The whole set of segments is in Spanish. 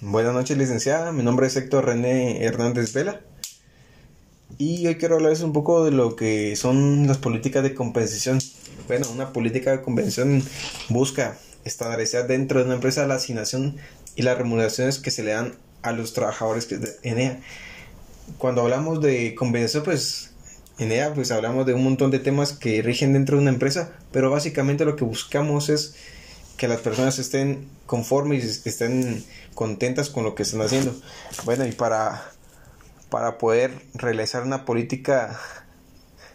Buenas noches, licenciada. Mi nombre es Héctor René Hernández Vela. Y hoy quiero hablarles un poco de lo que son las políticas de compensación. Bueno, una política de compensación busca estandarizar dentro de una empresa la asignación y las remuneraciones que se le dan a los trabajadores en ella. Cuando hablamos de compensación, pues en ella pues hablamos de un montón de temas que rigen dentro de una empresa, pero básicamente lo que buscamos es que las personas estén conformes y estén contentas con lo que están haciendo. Bueno, y para, para poder realizar una política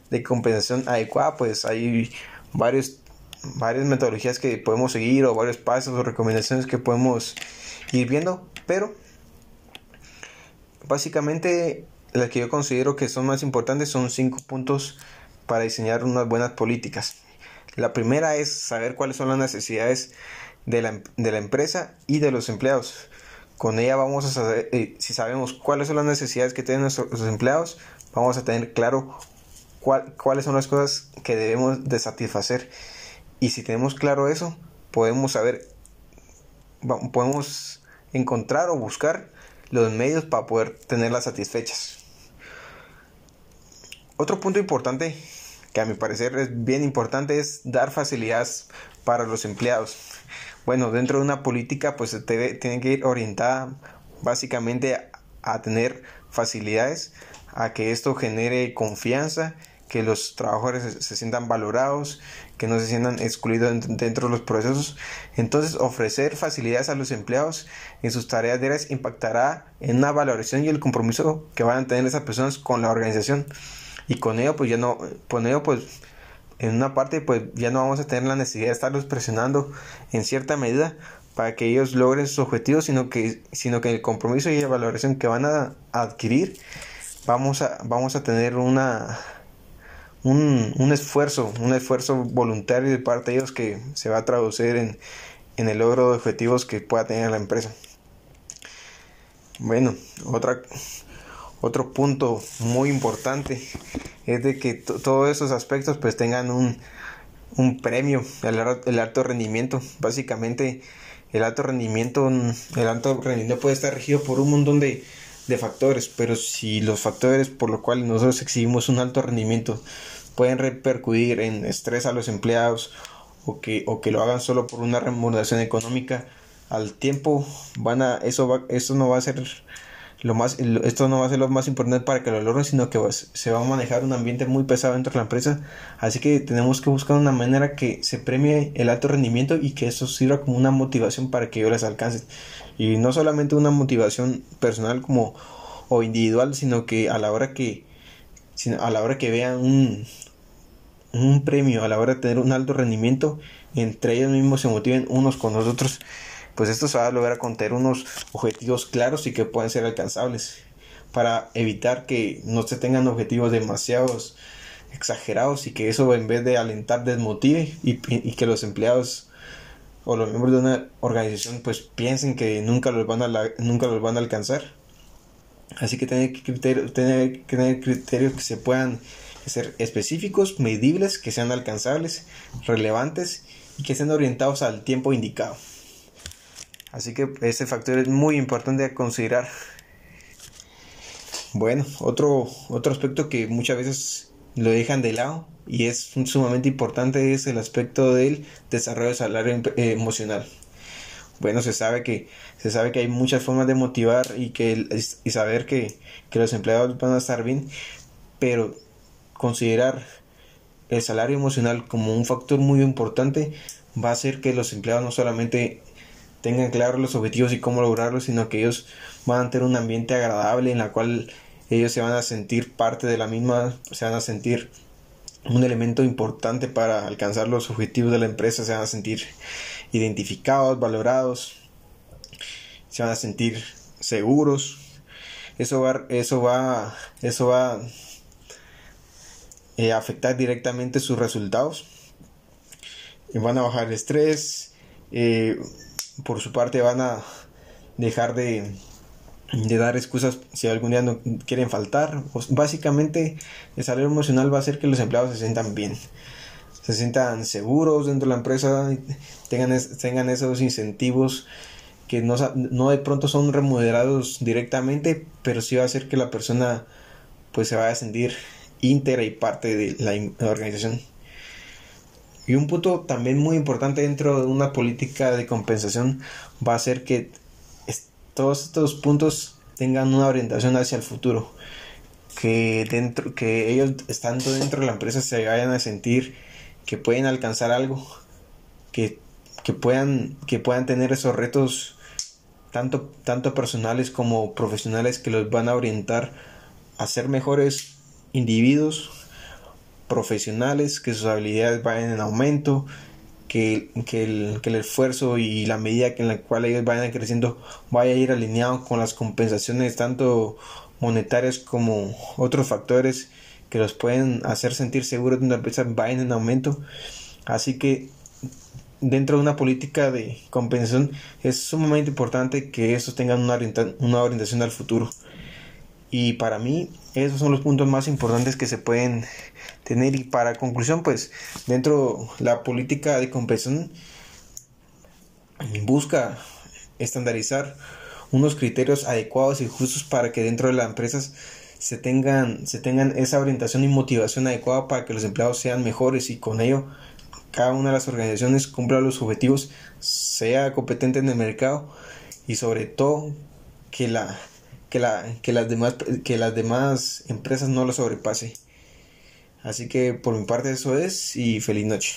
de compensación adecuada, pues hay varios, varias metodologías que podemos seguir o varios pasos o recomendaciones que podemos ir viendo, pero básicamente las que yo considero que son más importantes son cinco puntos para diseñar unas buenas políticas. La primera es saber cuáles son las necesidades de la, de la empresa y de los empleados. Con ella vamos a saber, eh, si sabemos cuáles son las necesidades que tienen nuestros empleados, vamos a tener claro cuáles son las cosas que debemos de satisfacer. Y si tenemos claro eso, podemos saber, podemos encontrar o buscar los medios para poder tenerlas satisfechas. Otro punto importante que a mi parecer es bien importante, es dar facilidades para los empleados. Bueno, dentro de una política pues tiene que ir orientada básicamente a, tener facilidades, a que esto genere confianza, que los trabajadores se, sientan valorados, que no se sientan excluidos dentro de los procesos. Entonces, ofrecer facilidades a los empleados en sus tareas diarias impactará en una valoración y el compromiso que van a tener esas personas con la organización y con ello pues ya no, con ello pues en una parte pues ya no vamos a tener la necesidad de estarlos presionando en cierta medida para que ellos logren sus objetivos, sino que, sino que el compromiso y la valoración que van a adquirir, vamos a, vamos a tener una, un, un esfuerzo, un esfuerzo voluntario de parte de ellos que se va a traducir en, en el logro de objetivos que pueda tener la empresa. Bueno, otra, otro punto muy importante es de que todos esos aspectos pues tengan un, un premio, el, el, alto rendimiento. Básicamente el alto rendimiento, el alto rendimiento puede estar regido por un montón de, de factores, pero si los factores por los cuales nosotros exhibimos un alto rendimiento pueden repercutir en estrés a los empleados o que, o que lo hagan solo por una remuneración económica, al tiempo van a, eso, va, eso no va a ser lo más, esto no va a ser lo más importante para que lo logren, sino que se va a manejar un ambiente muy pesado dentro de la empresa. Así que tenemos que buscar una manera que se premie el alto rendimiento y que eso sirva como una motivación para que ellos les alcancen. Y no solamente una motivación personal como o individual, sino que a la hora que a la hora que vean un, un premio, a la hora de tener un alto rendimiento, entre ellos mismos se motiven unos con los otros pues esto se va a lograr contener unos objetivos claros y que pueden ser alcanzables para evitar que no se tengan objetivos demasiados exagerados y que eso en vez de alentar desmotive y, que los empleados o los miembros de una organización pues piensen que nunca los van a nunca los van a alcanzar. Así que tener, tener, tener criterios que se puedan ser específicos medibles que sean alcanzables relevantes y que estén orientados al tiempo indicado Así que ese factor es muy importante a considerar. Bueno, otro, otro aspecto que muchas veces lo dejan de lado y es sumamente importante es el aspecto del desarrollo de salario eh, emocional. Bueno, se sabe que se sabe que hay muchas formas de motivar y que y saber que, que los empleados van a estar bien, pero considerar el salario emocional como un factor muy importante va a hacer que los empleados no solamente tengan claros los objetivos y cómo lograrlos, sino que ellos van a tener un ambiente agradable en la cual ellos se van a sentir parte de la misma, se van a sentir un elemento importante para alcanzar los objetivos de la empresa, se van a sentir identificados, valorados, se van a sentir seguros. Eso va, eso va, eso va a eh, afectar directamente sus resultados. Van a bajar el estrés, eh, por su parte van a dejar de, de dar excusas si algún día no quieren faltar. Básicamente el salario emocional va a hacer que los empleados se sientan bien, se sientan seguros dentro de la empresa, tengan, tengan esos incentivos que no, no de pronto son remunerados directamente, pero sí va a hacer que la persona pues se vaya a sentir íntegra y parte de la, organización. Y un punto también muy importante dentro de una política de compensación va a ser que todos estos puntos tengan una orientación hacia el futuro. Que, dentro, que ellos estando dentro de la empresa se vayan a sentir que pueden alcanzar algo, que, que, puedan, que puedan tener esos retos tanto, tanto personales como profesionales que los van a orientar a ser mejores individuos profesionales, que sus habilidades vayan en aumento, que, el, que, el, esfuerzo y la medida en la cual ellos vayan creciendo vaya a ir alineado con las compensaciones tanto monetarias como otros factores que los pueden hacer sentir seguros de una empresa vayan en aumento. Así que dentro de una política de compensación es sumamente importante que estos tengan una, una orientación al futuro. Y para mí esos son los puntos más importantes que se pueden tener. Y para conclusión, pues dentro de la política de compensación busca estandarizar unos criterios adecuados y justos para que dentro de las empresas se tengan, se tengan esa orientación y motivación adecuada para que los empleados sean mejores y con ello cada una de las organizaciones cumpla los objetivos, sea competente en el mercado y sobre todo que la que, la, que, las demás, que las demás empresas no lo sobrepase. Así que por mi parte eso es y feliz noche.